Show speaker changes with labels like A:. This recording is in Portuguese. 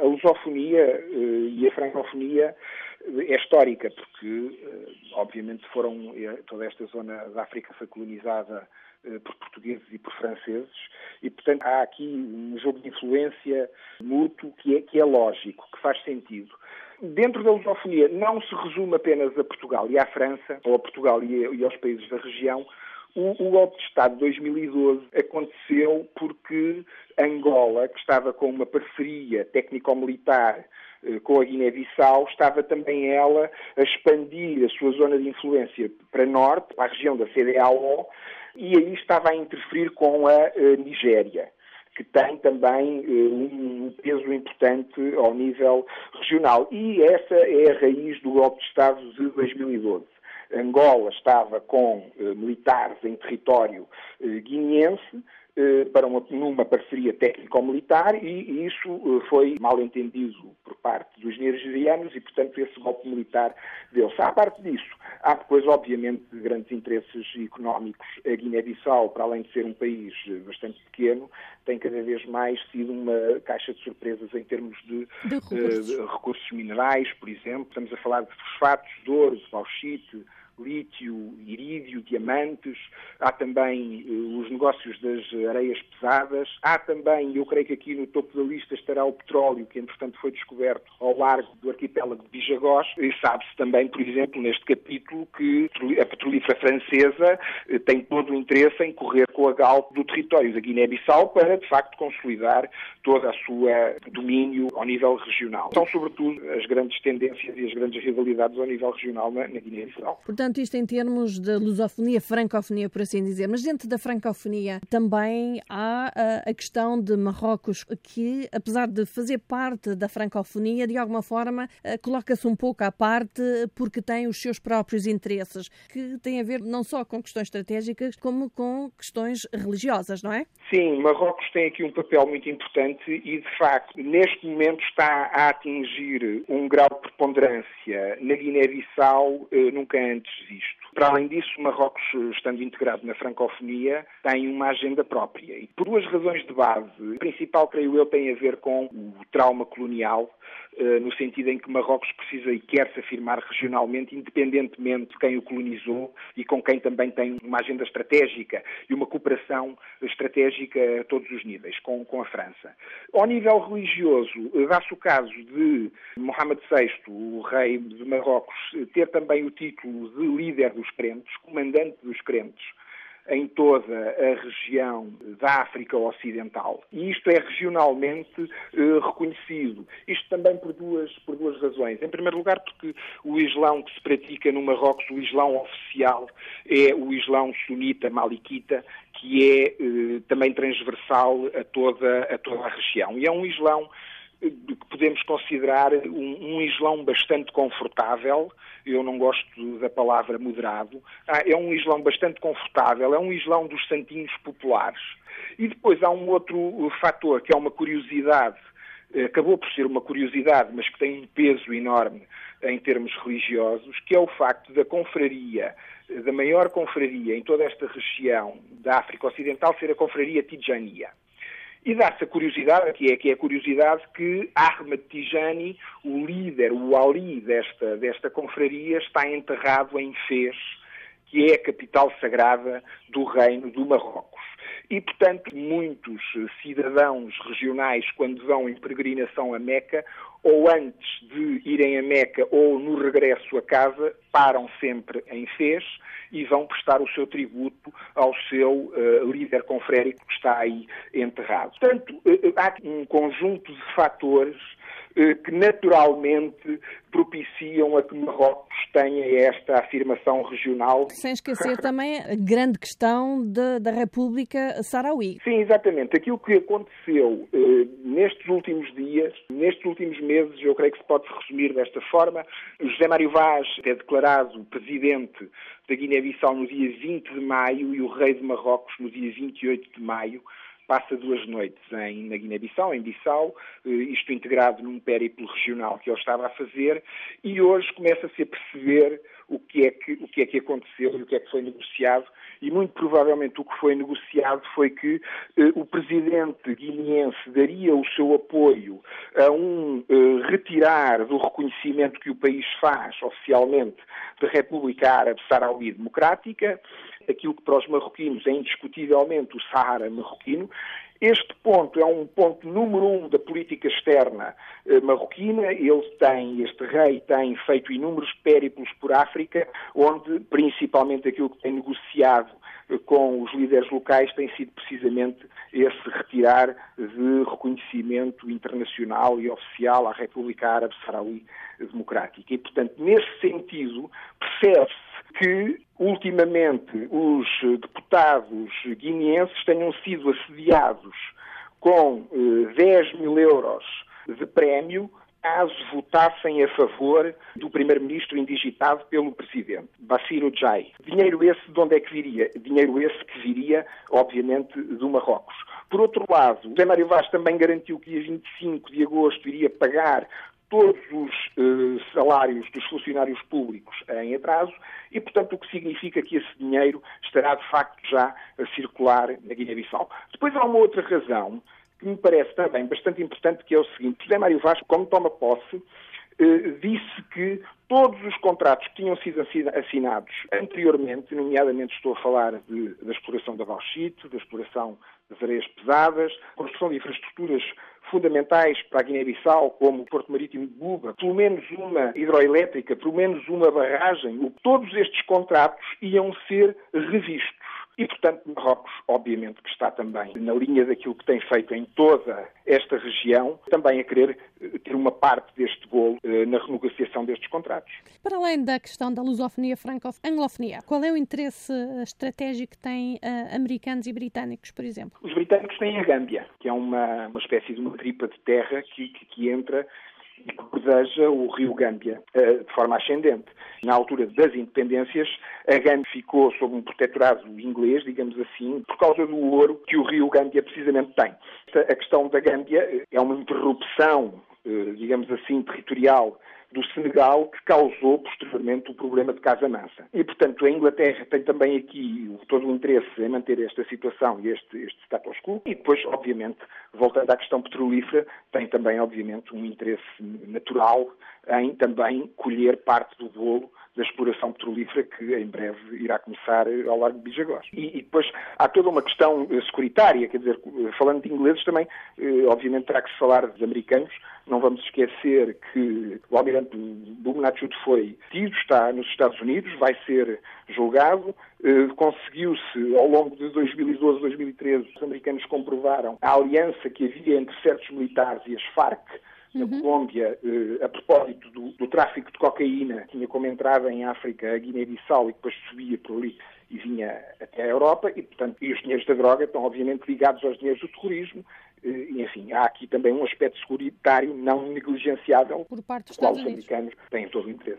A: a lusofonia e a francofonia é histórica, porque, obviamente, foram toda esta zona da África foi colonizada por portugueses e por franceses, e, portanto, há aqui um jogo de influência mútuo que é, que é lógico, que faz sentido. Dentro da lusofonia, não se resume apenas a Portugal e à França, ou a Portugal e, e aos países da região, o, o, golpe de Estado de 2012 aconteceu porque Angola, que estava com uma parceria técnico-militar eh, com a Guiné-Bissau, estava também ela a expandir a sua zona de influência para norte, para a região da CDAO, e aí estava a interferir com a, a eh, Nigéria que tem também uh, um peso importante ao nível regional. E essa é a raiz do golpe de Estado de 2012. Angola estava com uh, militares em território uh, guineense, eh, para uma, numa parceria técnico-militar e, isso eh, foi mal entendido por parte dos nigerianos e, portanto, esse golpe militar deu-se. À parte disso, há depois, obviamente, grandes interesses económicos. A Guiné-Bissau, para além de ser um país eh, bastante pequeno, tem cada vez mais sido uma caixa de surpresas em termos de, de, recursos. de recursos minerais, por exemplo. Estamos a falar de fosfatos, de ouro, de bauxite, lítio, irídio, diamantes, há também uh, os negócios das areias pesadas, há também, eu creio que aqui no topo da lista estará o petróleo, que entretanto foi descoberto ao largo do arquipélago de Bijagós, e sabe-se também, por exemplo, neste capítulo, que a petrolífera francesa uh, tem todo o interesse em correr com a Galp do território da Guiné-Bissau para, de facto, consolidar todo o seu domínio ao nível regional. São, sobretudo, as grandes tendências e as grandes rivalidades ao nível regional na, na Guiné-Bissau.
B: Portanto, isto em termos de lusofonia, francofonia, por assim dizer. Mas dentro da francofonia também há a, a questão de Marrocos, que, apesar de fazer parte da francofonia, de alguma forma coloca-se um pouco à parte porque tem os seus próprios interesses, que têm a ver não só com questões estratégicas, como com questões religiosas, não é?
A: Sim, Marrocos tem aqui um papel muito importante e, de facto, neste momento está a atingir um grau de preponderância na Guiné-Bissau eh, nunca antes visto. Para além disso, Marrocos, estando integrado na francofonia, tem uma agenda própria. E por duas razões de base. A principal, creio eu, tem a ver com o trauma colonial, eh, no sentido em que Marrocos precisa e quer se afirmar regionalmente, independentemente de quem o colonizou e com quem também tem uma agenda estratégica e uma cooperação estratégica a todos os níveis, com, com a França. Ao nível religioso, dá-se o caso de Mohamed VI, o rei de Marrocos, ter também o título de líder dos crentes, comandante dos crentes, em toda a região da África Ocidental. E isto é regionalmente eh, reconhecido. Isto também por duas, por duas razões. Em primeiro lugar, porque o Islão que se pratica no Marrocos, o Islão oficial, é o Islão sunita maliquita, que é eh, também transversal a toda, a toda a região. E é um Islão que podemos considerar um, um Islão bastante confortável, eu não gosto da palavra moderado, ah, é um Islão bastante confortável, é um Islão dos santinhos populares. E depois há um outro fator que é uma curiosidade, eh, acabou por ser uma curiosidade, mas que tem um peso enorme em termos religiosos, que é o facto da confraria, da maior confraria em toda esta região da África Ocidental ser a confraria Tijania. E dá-se a curiosidade, que é, que é a curiosidade que Ahmed Tijani, o líder, o ali desta, desta confraria, está enterrado em Fez, que é a capital sagrada do reino do Marrocos. E, portanto, muitos cidadãos regionais, quando vão em peregrinação a Meca, ou antes de irem a Meca ou no regresso a casa, param sempre em Fez e vão prestar o seu tributo ao seu uh, líder confrérico que está aí enterrado. Portanto, uh, há um conjunto de fatores que naturalmente propiciam a que Marrocos tenha esta afirmação regional.
B: Sem esquecer também a grande questão de, da República Saraui.
A: Sim, exatamente. Aquilo que aconteceu eh, nestes últimos dias, nestes últimos meses, eu creio que se pode resumir desta forma. José Mário Vaz é declarado presidente da Guiné-Bissau no dia 20 de maio e o rei de Marrocos no dia 28 de maio passa duas noites em, na Guiné-Bissau, em Bissau, eh, isto integrado num périplo regional que ele estava a fazer, e hoje começa-se a perceber o que, é que, o que é que aconteceu e o que é que foi negociado, e muito provavelmente o que foi negociado foi que eh, o presidente guineense daria o seu apoio a um eh, retirar do reconhecimento que o país faz oficialmente da República Árabe Saharaui Democrática, aquilo que para os marroquinos é indiscutivelmente o Sahara marroquino, este ponto é um ponto número um da política externa eh, marroquina. Ele tem, este rei tem feito inúmeros périplos por África, onde principalmente aquilo que tem negociado eh, com os líderes locais tem sido precisamente esse retirar de reconhecimento internacional e oficial à República Árabe Saharaui Democrática. E, portanto, nesse sentido, percebe-se que ultimamente os deputados guineenses tenham sido assediados com eh, 10 mil euros de prémio caso votassem a favor do primeiro-ministro indigitado pelo presidente, Bassiro Jai. Dinheiro esse de onde é que viria? Dinheiro esse que viria, obviamente, do Marrocos. Por outro lado, José Mário Vaz também garantiu que dia 25 de agosto iria pagar todos os uh, salários dos funcionários públicos em atraso e, portanto, o que significa que esse dinheiro estará, de facto, já a circular na Guiné-Bissau. Depois há uma outra razão que me parece também bastante importante, que é o seguinte. José Mário Vasco, como toma posse, uh, disse que todos os contratos que tinham sido assinados anteriormente, nomeadamente estou a falar de, da exploração da bauxite, da exploração das areias pesadas, construção de infraestruturas fundamentais para a Guiné-Bissau, como o Porto Marítimo de Buba, pelo menos uma hidroelétrica, pelo menos uma barragem, todos estes contratos iam ser revistos. E, portanto, Marrocos, obviamente, que está também na linha daquilo que tem feito em toda esta região, também a querer eh, ter uma parte deste bolo eh, na renegociação destes contratos.
B: Para além da questão da lusofonia franco-anglofonia, qual é o interesse estratégico que têm uh, americanos e britânicos, por exemplo?
A: Os britânicos têm a Gâmbia, que é uma, uma espécie de uma tripa de terra que, que, que entra e que cordeja o rio Gâmbia de forma ascendente. Na altura das independências, a Gâmbia ficou sob um protetorado inglês, digamos assim, por causa do ouro que o rio Gâmbia precisamente tem. A questão da Gâmbia é uma interrupção, digamos assim, territorial do Senegal que causou posteriormente o problema de Casa Mansa. E, portanto, a Inglaterra tem também aqui todo o interesse em manter esta situação e este, este status quo. E depois, obviamente, voltando à questão petrolífera, tem também, obviamente, um interesse natural em também colher parte do bolo da exploração petrolífera que em breve irá começar ao largo de Bijagós. E, e, depois há toda uma questão eh, securitária, quer dizer, falando de ingleses também, eh, obviamente terá que se falar dos americanos, não vamos esquecer que o almirante Bumnachut foi tido, está nos Estados Unidos, vai ser julgado. Eh, conseguiu-se, ao longo de 2012, 2013, os americanos comprovaram a aliança que havia entre certos militares e as Farc, na uhum. Colômbia, eh, a propósito do, do, tráfico de cocaína, tinha como entrada em África a Guiné-Bissau e depois subia por ali e vinha até a Europa, e, portanto, e os dinheiros da droga estão obviamente ligados aos dinheiros do terrorismo, eh, e, enfim, há aqui também um aspecto securitário não negligenciável,
B: por parte dos
A: qual
B: Estados
A: os americanos têm todo o interesse.